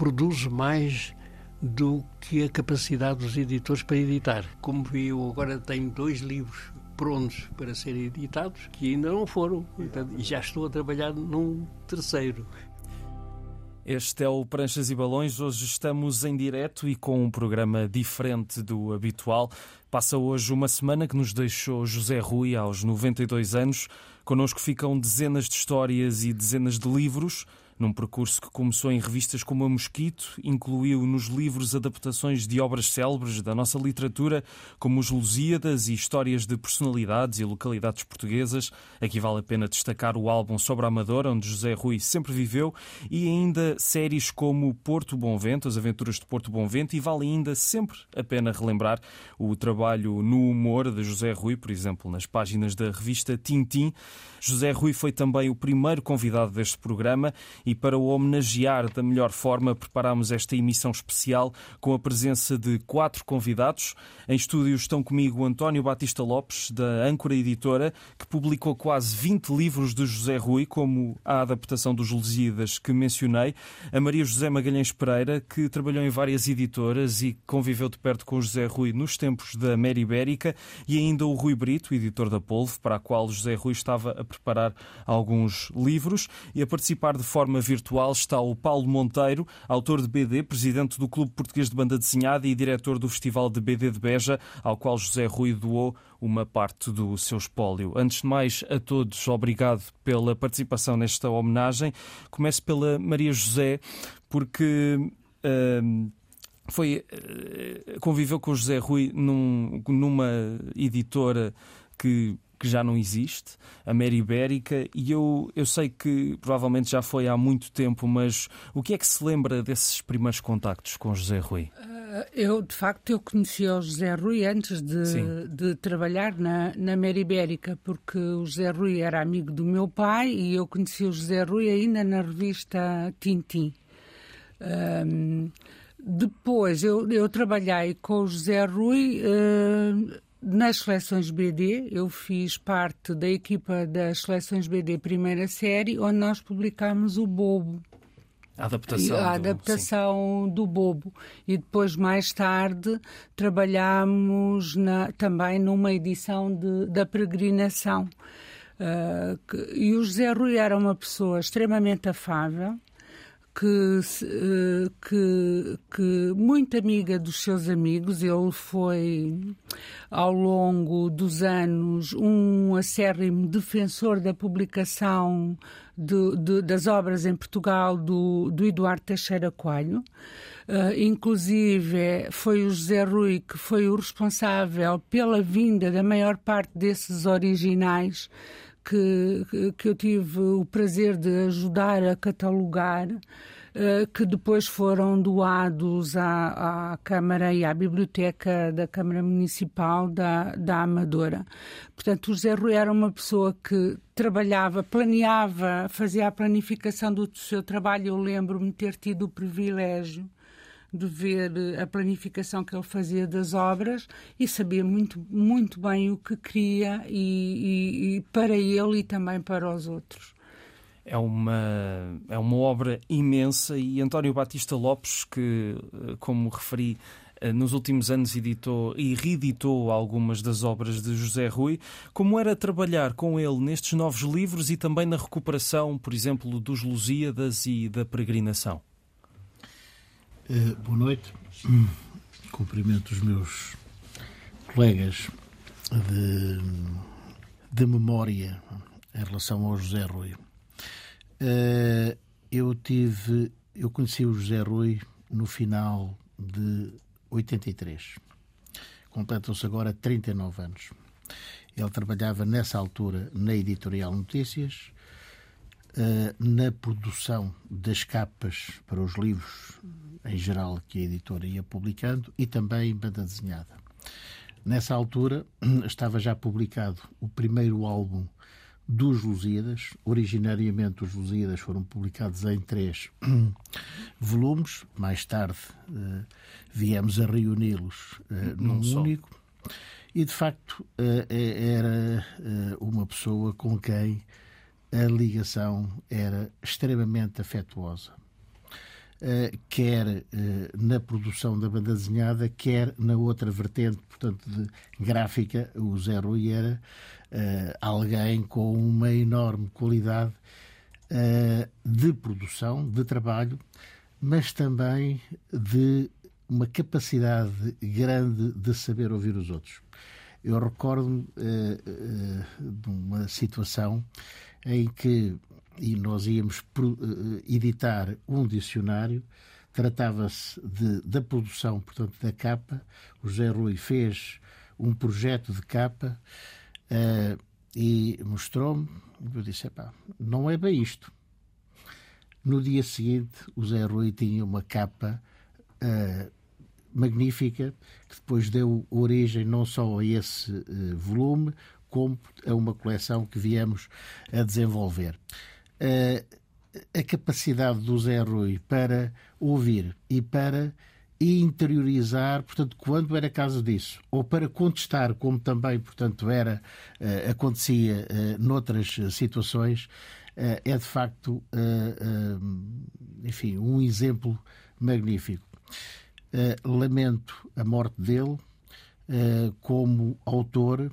produz mais do que a capacidade dos editores para editar. Como eu agora tenho dois livros prontos para serem editados, que ainda não foram, e já estou a trabalhar num terceiro. Este é o Pranchas e Balões. Hoje estamos em direto e com um programa diferente do habitual. Passa hoje uma semana que nos deixou José Rui aos 92 anos. Connosco ficam dezenas de histórias e dezenas de livros num percurso que começou em revistas como a Mosquito, incluiu nos livros adaptações de obras célebres da nossa literatura, como os Lusíadas e histórias de personalidades e localidades portuguesas. Aqui vale a pena destacar o álbum sobre a Amadora, onde José Rui sempre viveu, e ainda séries como Porto Bom Vento, as aventuras de Porto Bom Vento, e vale ainda sempre a pena relembrar o trabalho no humor de José Rui, por exemplo, nas páginas da revista Tintim. José Rui foi também o primeiro convidado deste programa para o homenagear da melhor forma, preparamos esta emissão especial com a presença de quatro convidados. Em estúdio estão comigo António Batista Lopes, da Âncora Editora, que publicou quase 20 livros de José Rui, como a adaptação dos Lusíadas que mencionei, a Maria José Magalhães Pereira, que trabalhou em várias editoras e conviveu de perto com José Rui nos tempos da Mera Ibérica, e ainda o Rui Brito, editor da Polvo, para a qual José Rui estava a preparar alguns livros, e a participar de forma virtual está o Paulo Monteiro, autor de BD, presidente do Clube Português de Banda Desenhada e diretor do Festival de BD de Beja, ao qual José Rui doou uma parte do seu espólio. Antes de mais, a todos, obrigado pela participação nesta homenagem. Começo pela Maria José, porque. Uh, foi uh, conviveu com o José Rui num, numa editora que que já não existe, a Mera Ibérica, e eu, eu sei que provavelmente já foi há muito tempo, mas o que é que se lembra desses primeiros contactos com José Rui? Uh, eu, de facto, eu conheci o José Rui antes de, de trabalhar na, na Mera Ibérica, porque o José Rui era amigo do meu pai e eu conheci o José Rui ainda na revista Tintim. Um, depois eu, eu trabalhei com o José Rui uh, nas seleções BD, eu fiz parte da equipa das seleções BD primeira série, onde nós publicámos o Bobo. A adaptação, a adaptação do, do, Bobo. E depois, mais tarde, trabalhámos na, também numa edição de, da Peregrinação. Uh, que, e o José Rui era uma pessoa extremamente afável, que, eh, que, que muito amiga dos seus amigos. Ele foi, ao longo dos anos, um acérrimo defensor da publicação de, de, das obras em Portugal do, do Eduardo Teixeira Coelho. Uh, inclusive, foi o José Rui que foi o responsável pela vinda da maior parte desses originais que, que eu tive o prazer de ajudar a catalogar. Uh, que depois foram doados à, à, Câmara e à Biblioteca da Câmara Municipal da, da Amadora. Portanto, o José Rui era uma pessoa que trabalhava, planeava, fazia a planificação do seu trabalho. Eu lembro-me ter tido o privilégio de ver a planificação que ele fazia das obras e sabia muito, muito bem o que queria e, e, e para ele e também para os outros. É uma, é uma obra imensa e António Batista Lopes, que, como referi, nos últimos anos editou e reeditou algumas das obras de José Rui. Como era trabalhar com ele nestes novos livros e também na recuperação, por exemplo, dos Lusíadas e da Peregrinação? Uh, boa noite. Cumprimento os meus colegas de, de memória em relação ao José Rui. Uh, eu tive, eu conheci o José Rui no final de 83. Completam-se agora 39 anos. Ele trabalhava nessa altura na Editorial Notícias, na produção das capas para os livros em geral que a editora ia publicando e também em banda desenhada. Nessa altura estava já publicado o primeiro álbum dos Lusíadas. Originariamente os Lusíadas foram publicados em três volumes. Mais tarde uh, viemos a reuni-los uh, num único. E de facto era uma pessoa com quem a ligação era extremamente afetuosa. quer na produção da banda desenhada, quer na outra vertente, portanto, gráfica. O Zé Rui era alguém com uma enorme qualidade de produção, de trabalho, mas também de uma capacidade grande de saber ouvir os outros. Eu recordo-me uh, uh, de uma situação em que e nós íamos uh, editar um dicionário, tratava-se da produção, portanto, da capa. O José Rui fez um projeto de capa e mostrou-me. Eu disse: não é bem isto. No dia seguinte, o Zé Rui tinha uma capa uh, magnífica, que depois deu origem não só a esse uh, volume, como a uma coleção que viemos a desenvolver. Uh, a capacidade do Zé Rui para ouvir e para interiorizar, portanto, quando era caso disso, ou para contestar, como também, portanto, era, uh, acontecia uh, noutras situações, é de facto, enfim, um exemplo magnífico. lamento a morte dele como autor,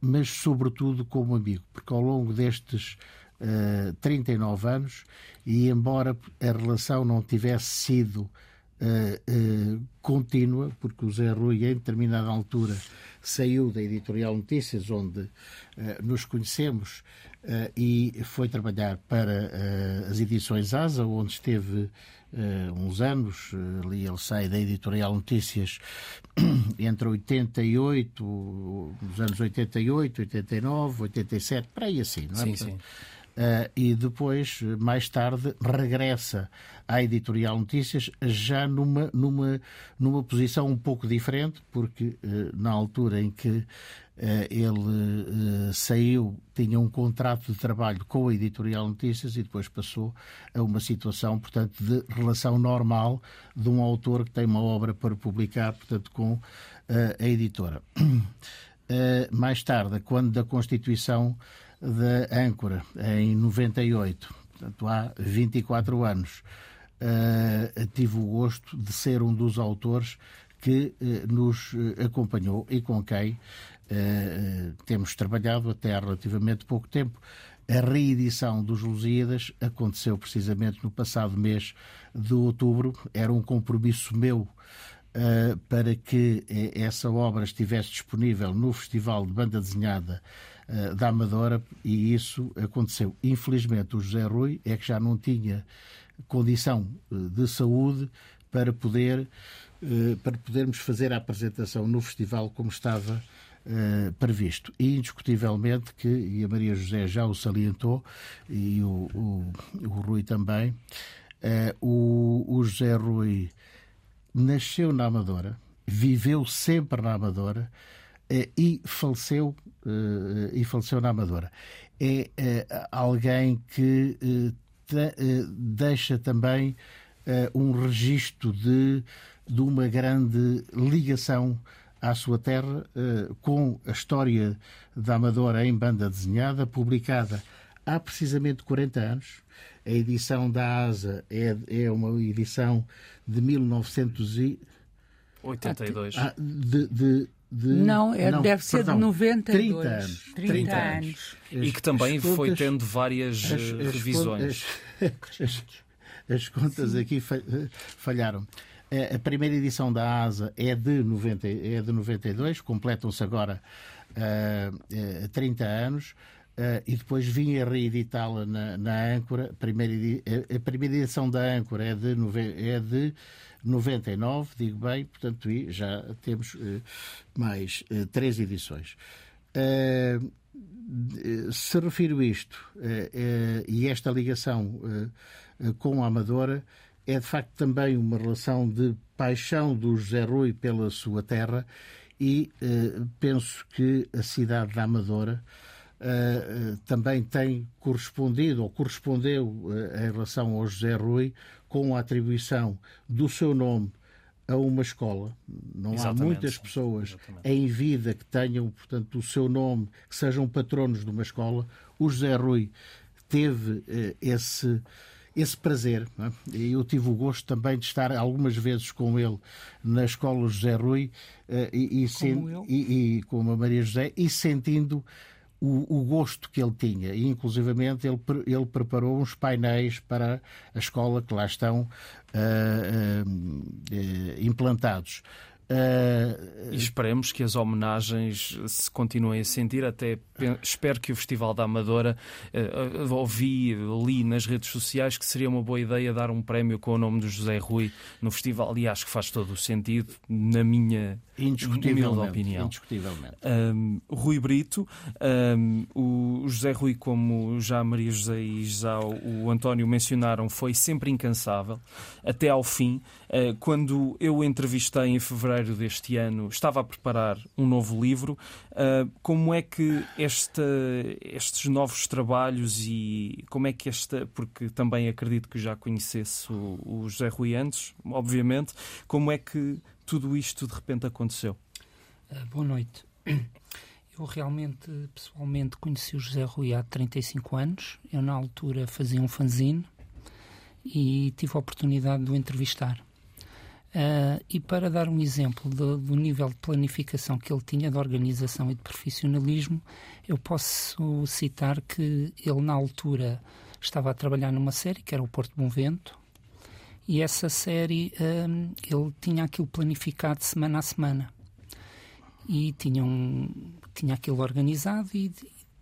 mas sobretudo como amigo, porque ao longo destes uh, 39 anos, e embora a relação não tivesse sido uh, uh, contínua, porque o Zé Rui, em determinada altura, saiu da Editorial Notícias, onde uh, nos conhecemos, e foi trabalhar para as edições ASA, onde esteve uns anos. ali ele sai da Editorial Notícias entre 88, os anos 88, 89, 87, para aí assim, não é? Sim, sim. Uh, e depois, mais tarde, regressa à Editorial Notícias, já numa, numa, numa posição um pouco diferente, porque uh, na altura em que uh, ele saiu, tinha um contrato de trabalho com a Editorial Notícias e depois passou a uma situação, portanto, de relação normal de um autor que tem uma obra para publicar, portanto, com a editora. mais tarde, quando da Constituição da âncora, em 98, portanto há 24 anos. Uh, tive o gosto de ser um dos autores que uh, nos eh, acompanhou e com quem uh, temos trabalhado até há relativamente pouco tempo. A reedição dos Lusíadas aconteceu precisamente no passado mês de outubro. Era um compromisso meu para que essa obra estivesse disponível no Festival de Banda Desenhada eh, da Amadora e isso aconteceu. Infelizmente, o José Rui é que já não tinha condição eh, de saúde para poder eh, para podermos fazer a apresentação no festival como estava previsto. E indiscutivelmente que, e a Maria José já o salientou, e o, o, o Rui também, o, o José Rui nasceu na Amadora, viveu sempre na Amadora, e faleceu e faleceu na Amadora. É eh, alguém que deixa também um registro de, de uma grande ligação à sua terra, com a história da Amadora em banda desenhada, publicada há precisamente 40 anos. A edição da ASA é, é uma edição de 1982. Ah, de, de, de, não, é, não, deve ser perdão, de 92. 30 anos. 30, 30 anos. E que também contas, foi tendo várias as, as eh, revisões. As, as, contas aqui falharam. A primeira edição da ASA é de, 90, é de 92, completam-se agora uh, 30 anos. Uh, e depois vim a reeditá-la na, na Âncora. A primeira, a primeira edição da Âncora é de, é de 99, digo bem, portanto, já temos uh, mais uh, três edições. Uh, se refiro isto e esta ligação com a Amadora, é de facto também uma relação de paixão do José Rui pela sua terra e penso que a cidade da Amadora também tem correspondido ou correspondeu uh, em relação ao José Rui com a atribuição do seu nome a uma escola. Não Exatamente. há muitas pessoas Exatamente. em vida que tenham, portanto, o seu nome, que sejam patronos de uma escola. O José Rui teve uh, esse esse prazer. É? Eu tive o gosto também de estar algumas vezes com ele na escola José Rui e, e, como e, e com a Maria José e sentindo o, o, gosto que ele tinha. E, inclusivamente, ele, ele preparou uns painéis para a escola que lá estão uh, uh, implantados. Uh, esperemos que as homenagens se continuem a sentir. Até espero que o Festival da Amadora uh, ouvi, li nas redes sociais que seria uma boa ideia dar um prémio com o nome do José Rui no festival e acho que faz todo o sentido, na minha indiscutivelmente, opinião. Indiscutivelmente. Um, Rui Brito, um, o José Rui, como já Maria José e o António mencionaram, foi sempre incansável até ao fim. Uh, quando eu entrevistei em fevereiro fevereiro deste ano estava a preparar um novo livro. Uh, como é que esta, estes novos trabalhos e como é que esta, porque também acredito que já conhecesse o, o José Rui antes, obviamente, como é que tudo isto de repente aconteceu? Uh, boa noite. Eu realmente, pessoalmente, conheci o José Rui há 35 anos. Eu, na altura, fazia um fanzine e tive a oportunidade de o entrevistar. Uh, e para dar um exemplo do, do, nível de planificação que ele tinha, de organização e de profissionalismo, eu posso citar que ele, na altura, estava a trabalhar numa série que era o Porto Bom Vento, e essa série um, ele tinha aquilo planificado semana a semana. E tinha, um, tinha aquilo organizado e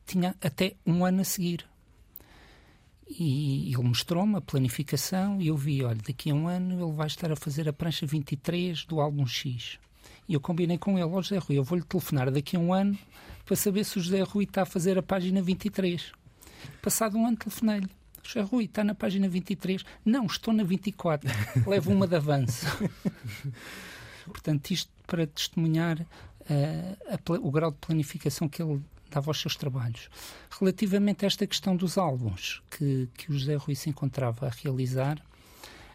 tinha até um ano a seguir. E ele mostrou-me a planificação e eu vi, olha, daqui a um ano ele vai estar a fazer a prancha 23 do álbum X. E eu combinei com ele, ó oh, José Rui, eu vou-lhe telefonar daqui a um ano para saber se o José Rui está a fazer a página 23. Passado um ano telefonei-lhe. José Rui, está na página 23. Não, estou na 24. Levo uma de avanço. Portanto, isto para testemunhar uh, a, o grau de planificação que ele dava aos seus trabalhos. Relativamente a esta questão dos álbuns que, que o José Rui se encontrava a realizar,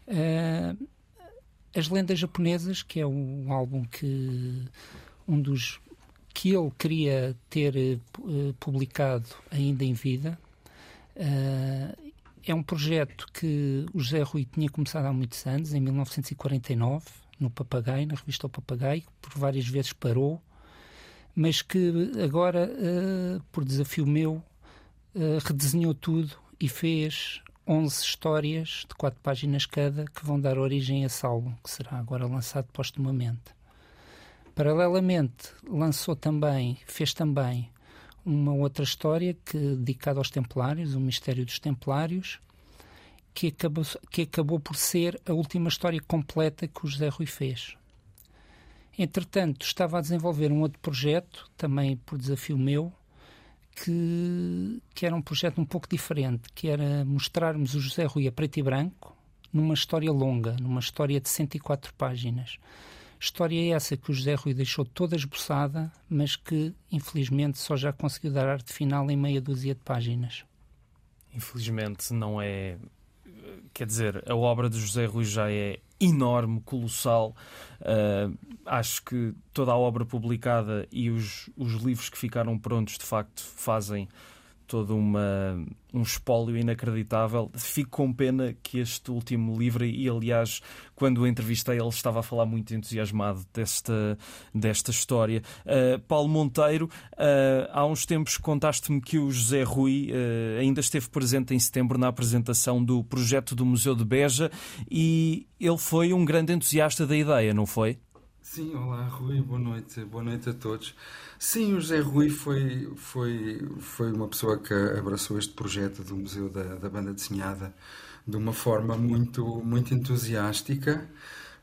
uh, As Lendas Japonesas, que é um álbum que um dos que ele queria ter uh, publicado ainda em vida, uh, é um projeto que o José Rui tinha começado há muitos anos, em 1949, no Papagaio, na revista O Papagaio, por várias vezes parou, mas que agora, uh, por desafio meu, uh, redesenhou tudo e fez 11 histórias de quatro páginas cada que vão dar origem a álbum, que será agora lançado postumamente. Paralelamente, lançou também, fez também uma outra história que dedicada aos Templários, o Mistério dos Templários, que acabou, que acabou por ser a última história completa que o José Rui fez. Entretanto, estava a desenvolver um outro projeto, também por desafio meu, que, que era um projeto um pouco diferente, que era mostrarmos o José Rui a preto e branco numa história longa, numa história de 104 páginas. História essa que o José Rui deixou toda esboçada, mas que, infelizmente, só já conseguiu dar arte final em meia dúzia de páginas. Infelizmente, não é. Quer dizer, a obra de José Rui já é enorme, colossal. Uh, acho que toda a obra publicada e os, os livros que ficaram prontos, de facto, fazem todo uma, um espólio inacreditável. Fico com pena que este último livro, e aliás, quando o entrevistei, ele estava a falar muito entusiasmado desta, desta história. Uh, Paulo Monteiro, uh, há uns tempos contaste-me que o José Rui uh, ainda esteve presente em setembro na apresentação do projeto do Museu de Beja e ele foi um grande entusiasta da ideia, não foi? Sim, olá Rui, boa noite, boa noite a todos. Sim, o José Rui foi, foi, foi uma pessoa que abraçou este projeto do Museu da, da Banda Desenhada de uma forma muito, muito entusiástica.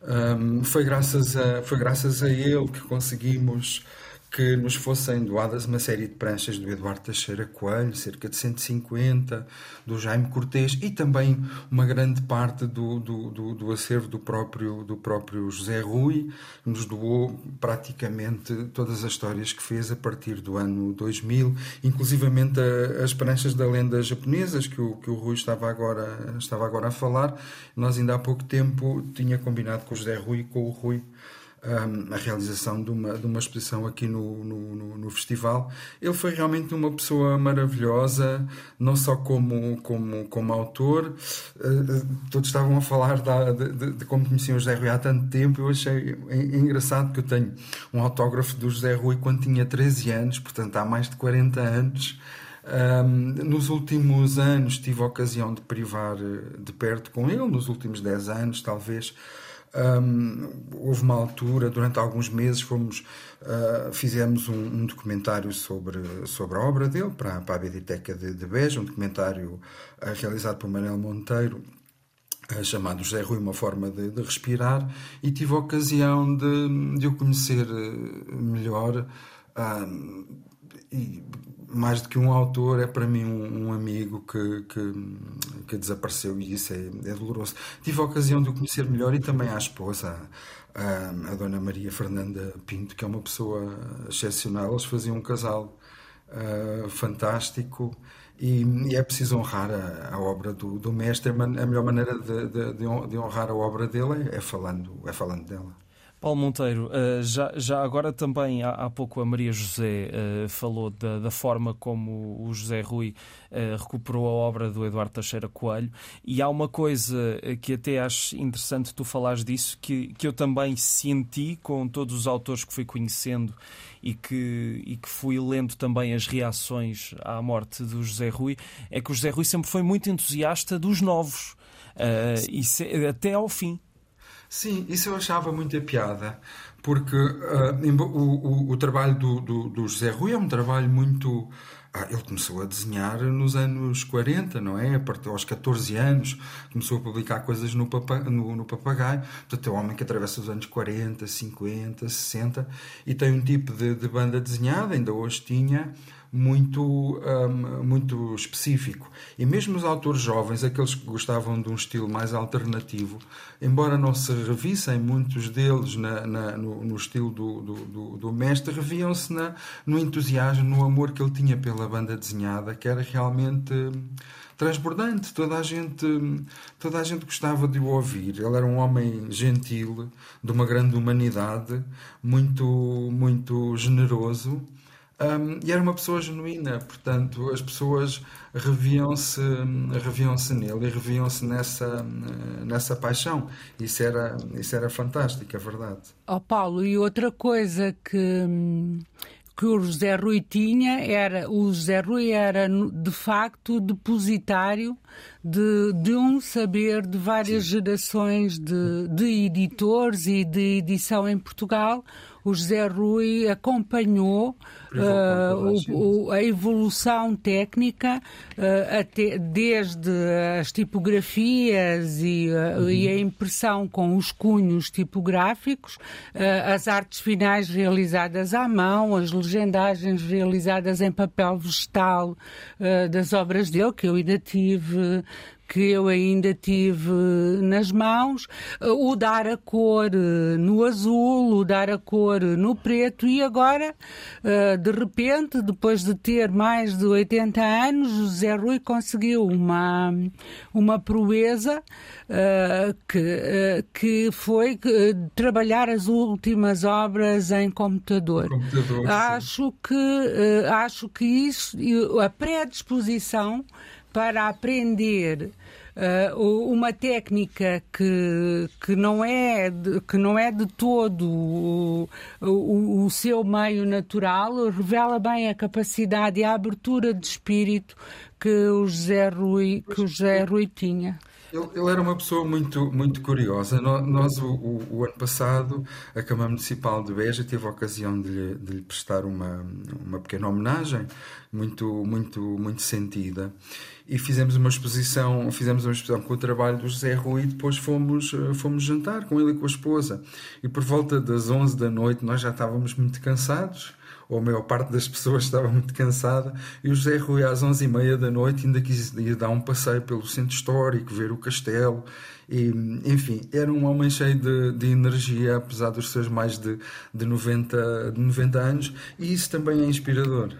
Um, foi, graças a, foi graças a ele que conseguimos que nos fossem doadas uma série de pranchas do Eduardo Teixeira Coelho, cerca de 150, do Jaime Cortês e também uma grande parte do, do, do, do acervo do próprio, do próprio José Rui, que nos doou praticamente todas as histórias que fez a partir do ano 2000, inclusivamente a, as pranchas da lenda japonesas que o, que o Rui estava agora, estava agora a falar. Nós ainda há pouco tempo tinha combinado com o José Rui e com o Rui um, a realização de uma, de uma exposição aqui no, no, no, festival. Ele foi realmente uma pessoa maravilhosa, não só como, como, como autor, uh, todos estavam a falar de, de, de, como conheciam o José Rui há tanto tempo. Eu achei engraçado que eu tenho um autógrafo do José Rui quando tinha 13 anos, portanto há mais de 40 anos. Um, nos últimos anos tive a ocasião de privar eh, de perto com ele, nos últimos 10 anos, talvez. Houve uma altura, durante alguns meses, fomos, uh, fizemos um, um, documentário sobre, sobre a obra dele para, para a Biblioteca de, de Beja, um documentário uh, realizado por Manuel Monteiro, uh, chamado José Rui, Uma Forma de, de, Respirar, e tive a ocasião de, de o conhecer melhor. E mais do que um autor, é para mim um, um amigo que, que, que, desapareceu e isso é, é, doloroso. Tive a ocasião de o conhecer melhor e também a esposa, a, a, Dona Maria Fernanda Pinto, que é uma pessoa excepcional. Eles faziam um casal uh, fantástico e, e, é preciso honrar a, a obra do, do mestre. A melhor maneira de, de, de honrar a obra dele é, é falando, é falando dela. Paulo Monteiro, eh, já, já agora também há, há pouco a Maria José uh, falou da, da, forma como o José Rui uh, recuperou a obra do Eduardo Teixeira Coelho e há uma coisa que até acho interessante tu falares disso, que, que eu também senti com todos os autores que fui conhecendo e que, e que fui lendo também as reações à morte do José Rui, é que o José Rui sempre foi muito entusiasta dos novos, uh, e se, até ao fim. Sim, isso eu achava muita piada, porque uh, o, o, o, trabalho do, do, do, José Rui é um trabalho muito. Ah, ele começou a desenhar nos anos 40, não é? A partir aos 14 anos, começou a publicar coisas no, papa, no, no Papagaio. Portanto, é um homem que atravessa os anos 40, 50, 60 e tem um tipo de, de banda desenhada, ainda hoje tinha muito, um, muito específico. E mesmo os autores jovens, aqueles que gostavam de um estilo mais alternativo, embora não se revissem muitos deles na, na, no, no, estilo do, do, do, mestre, reviam-se no entusiasmo, no amor que ele tinha pela banda desenhada, que era realmente transbordante. Toda a gente, toda a gente gostava de o ouvir. Ele era um homem gentil, de uma grande humanidade, muito, muito generoso um, e era uma pessoa genuína, portanto, as pessoas reviam-se reviam nele e reviam-se nessa, nessa paixão. Isso era, isso era fantástico, é verdade. Oh, Paulo, e outra coisa que, que o José Rui tinha era o José Rui era de facto depositário de, de um saber de várias Sim. gerações de, de editores e de edição em Portugal o José Rui acompanhou uh, o, a evolução técnica uh, até, desde as tipografias e, uh, uhum. e, a impressão com os cunhos tipográficos, as artes finais realizadas à mão, as legendagens realizadas em papel vegetal das obras dele, que eu ainda tive que eu ainda tive nas mãos, o dar a cor eh, no azul, o dar a cor no preto e agora, eh, de repente, depois de ter mais de 80 anos, José Rui conseguiu uma, uma proeza eh, que, que foi trabalhar as últimas obras em computador. computador acho, que, acho que isso, a predisposição para aprender uh, uma técnica que, que, não é de, que não é de todo o, o, o, seu meio natural, revela bem a capacidade e a abertura de espírito que o José Rui, que o José Rui tinha. Ele, ele, era uma pessoa muito, muito curiosa. Nós, o, o, o, ano passado, a Câmara Municipal de Beja teve a ocasião de lhe, de lhe prestar uma, uma pequena homenagem, muito, muito, muito sentida e fizemos uma exposição, fizemos uma exposição com o trabalho do José Rui e depois fomos, fomos jantar com ele e com a esposa. E por volta das 11 da noite nós já estávamos muito cansados, ou a maior parte das pessoas estava muito cansada, e o José Rui às 11 e meia da noite ainda quis ir dar um passeio pelo centro histórico, ver o castelo, e, enfim, era um homem cheio de, de energia, apesar dos seus mais de, de, 90, de 90 anos, e isso também é inspirador.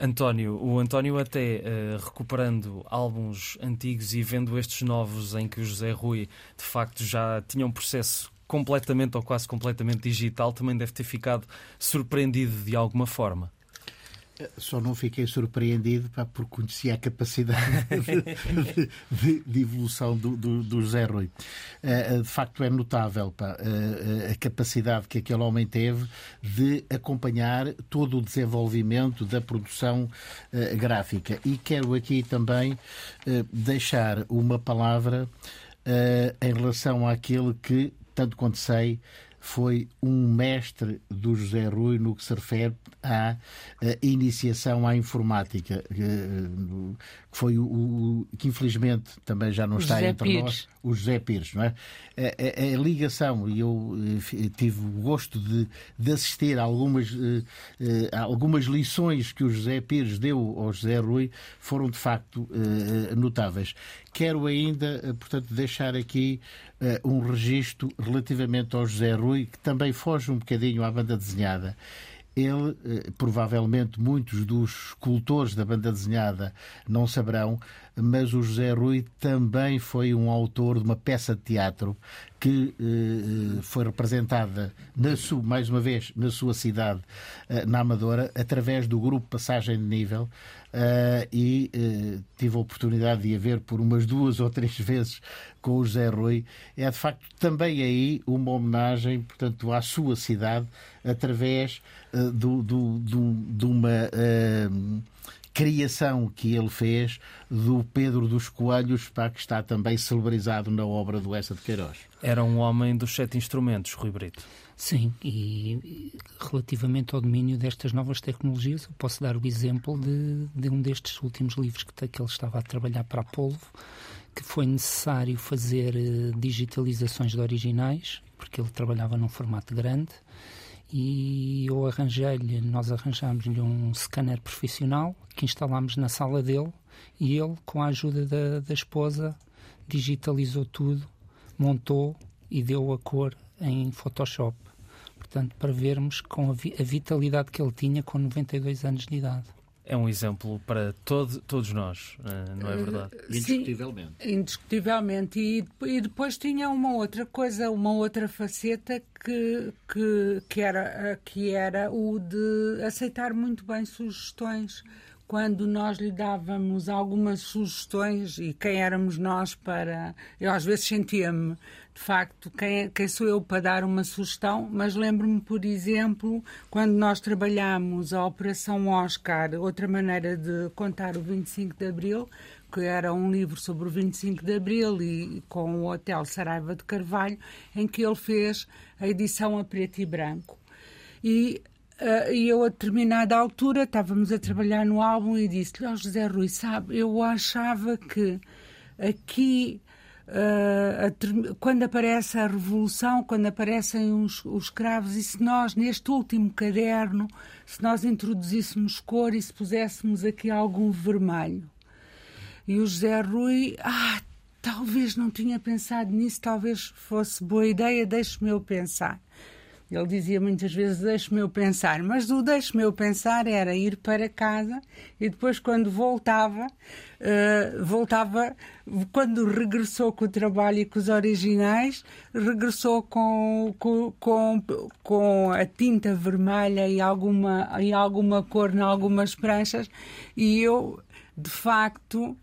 António, o António até uh, recuperando álbuns antigos e vendo estes novos em que o José Rui de facto já tinha um processo completamente ou quase completamente digital, também deve ter ficado surpreendido de alguma forma. Só não fiquei surpreendido pá, porque conhecia a capacidade de, de, de evolução do, do, do José Rui. Uh, de facto, é notável pá, uh, a capacidade que aquele homem teve de acompanhar todo o desenvolvimento da produção gráfica. E quero aqui também deixar uma palavra em relação àquele que, tanto quanto sei, foi um mestre do José Rui no que se refere à, iniciação à informática, que foi o, que infelizmente também já não está entre Pires. nós, o José Pires, não é? A, a, a, ligação, e eu eh, tive o gosto de, de assistir a algumas, uh, algumas lições que o José Pires deu ao José Rui, foram de facto notáveis. Quero ainda, portanto, deixar aqui um registro relativamente ao José Rui, que também foge um bocadinho à banda desenhada. Ele, eh, provavelmente muitos dos escultores da banda desenhada não saberão, mas o José Rui também foi um autor de uma peça de teatro que eh, foi representada, na sua, mais uma vez, na sua cidade, eh, na Amadora, através do grupo Passagem de Nível, Uh, e uh, tive a oportunidade de a ver por umas duas ou três vezes com o José Rui. É de facto também aí uma homenagem, portanto, à sua cidade, através do, do, do, de uma criação que ele fez do Pedro dos Coelhos, para que está também celebrizado na obra do Essa de Queiroz. Era um homem dos sete instrumentos, Rui Brito. Sim, e relativamente ao domínio destas novas tecnologias, eu posso dar o exemplo de, de um destes últimos livros que, que ele estava a trabalhar para a Polvo, que foi necessário fazer uh, digitalizações de originais, porque ele trabalhava num formato grande, e eu arranjei-lhe, nós arranjámos-lhe um scanner profissional que instalámos na sala dele e ele, com a ajuda da, da esposa, digitalizou tudo, montou e deu a cor em Photoshop. Portanto, para vermos com a, vi a vitalidade que ele tinha com 92 anos de idade. É um exemplo para todo, todos nós, eh, não é verdade? Uh, indiscutivelmente. Sim, indiscutivelmente. E, e, depois tinha uma outra coisa, uma outra faceta que, que, que, era, que era o de aceitar muito bem sugestões quando nós lhe dávamos algumas sugestões e quem éramos nós para. Eu às vezes sentia-me, de facto, quem, quem sou eu para dar uma sugestão, mas lembro-me, por exemplo, quando nós trabalhámos a Operação Oscar, outra maneira de contar o 25 de Abril, que era um livro sobre o 25 de Abril e com o Hotel Saraiva de Carvalho, em que ele fez a edição a preto e branco. E e eu, a determinada altura, estávamos a trabalhar no álbum e disse-lhe: oh, José Rui, sabe, eu achava que aqui, uh, quando aparece a Revolução, quando aparecem os, os cravos, e se nós, neste último caderno, se nós introduzíssemos cor e se puséssemos aqui algum vermelho. E o José Rui, ah, talvez não tinha pensado nisso, talvez fosse boa ideia, deixe-me eu pensar. Ele dizia muitas vezes: Deixe-me eu pensar. Mas o Deixe-me eu pensar era ir para casa e depois, quando voltava, uh, voltava, quando regressou com o trabalho e com os originais, regressou com, com, com, a tinta vermelha e alguma, e alguma cor em algumas pranchas. E eu, de facto.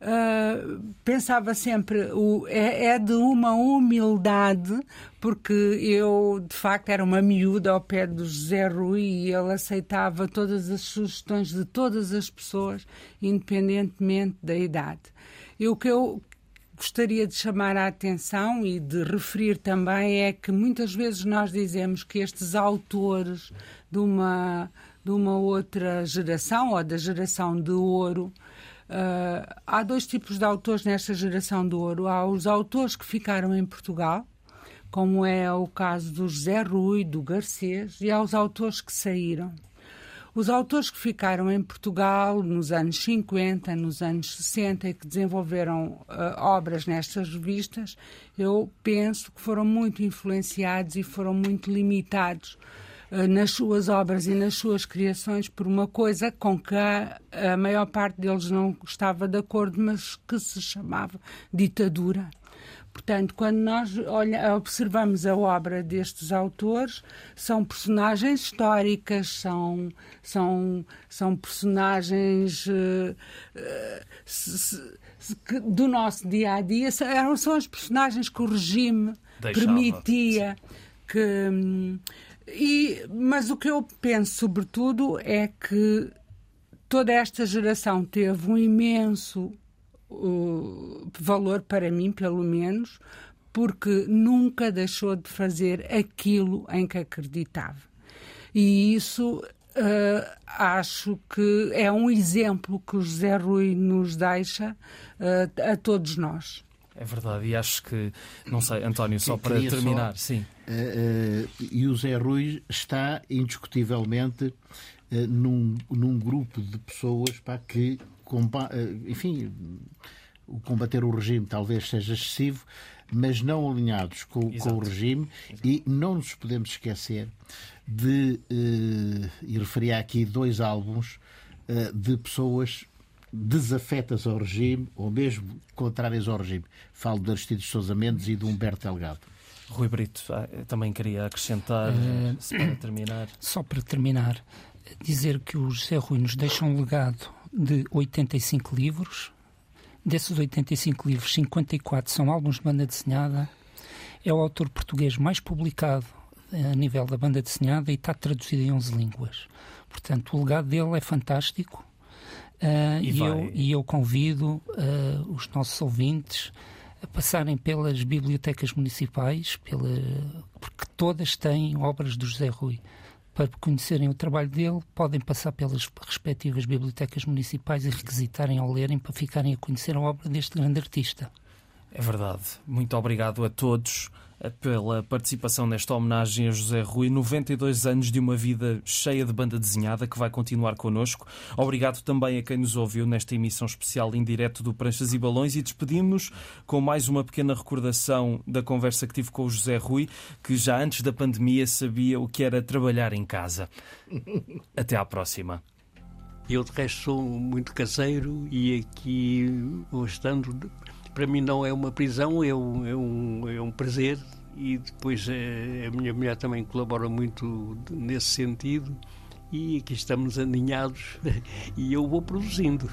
Uh, pensava sempre o, é, é, de uma humildade porque eu de facto era uma miúda ao pé do José Rui e ele aceitava todas as sugestões de todas as pessoas independentemente da idade. E o que eu gostaria de chamar a atenção e de referir também é que muitas vezes nós dizemos que estes autores de uma de uma outra geração ou da geração de ouro Uh, há dois tipos de autores nesta geração do ouro. Há os autores que ficaram em Portugal, como é o caso do José Rui, do Garcês, e há os autores que saíram. Os autores que ficaram em Portugal nos anos 50, nos anos 60 e que desenvolveram uh, obras nestas revistas, eu penso que foram muito influenciados e foram muito limitados nas suas obras e nas suas criações por uma coisa com que a, a maior parte deles não estava de acordo, mas que se chamava ditadura Portanto, quando nós olha, observamos a obra destes autores, são personagens históricas, são, são, são personagens uh, uh, se, se, que, do nosso dia a dia, são, são as personagens que o regime Deixava, permitia sim. que. E, mas o que eu penso, sobretudo, é que toda esta geração teve um imenso uh, valor para mim, pelo menos, porque nunca deixou de fazer aquilo em que acreditava. E isso uh, acho que é um exemplo que o José Rui nos deixa uh, a todos nós. É verdade, e acho que, não sei, António, só para terminar, só, sim. Uh, e o Zé Rui está indiscutivelmente uh, num, num grupo de pessoas para que, enfim, o combater o regime talvez seja excessivo, mas não alinhados com, com o regime Exato. e não nos podemos esquecer de, e referi aqui dois álbuns de pessoas desafetas ao regime ou mesmo contrárias ao regime. Falo de Aristides Sousa Mendes e de Humberto Delgado. Rui Brito, ah, também queria acrescentar, uh, para terminar. Só para terminar, dizer que o José Rui nos deixa um legado de 85 livros. Desses 85 livros, 54 são álbuns de banda desenhada. É o autor português mais publicado a nível da banda desenhada e está traduzido em 11 línguas. Portanto, o legado dele é fantástico Uh, e, e eu, e eu convido uh, os nossos ouvintes a passarem pelas bibliotecas municipais, pela, porque todas têm obras do José Rui. Para conhecerem o trabalho dele, podem passar pelas respectivas bibliotecas municipais e requisitarem ao lerem para ficarem a conhecer a obra deste grande artista. É verdade. Muito obrigado a todos pela participação nesta homenagem a José Rui. 92 anos de uma vida cheia de banda desenhada que vai continuar connosco. Obrigado também a quem nos ouviu nesta emissão especial em direto do Pranchas e Balões e despedimos-nos com mais uma pequena recordação da conversa que tive com o José Rui, que já antes da pandemia sabia o que era trabalhar em casa. Até à próxima. Eu, de resto, sou muito caseiro e aqui, estando para mim não é uma prisão, é um, é um, é um prazer e depois é, a minha mulher também colabora muito nesse sentido e aqui estamos aninhados e eu vou produzindo.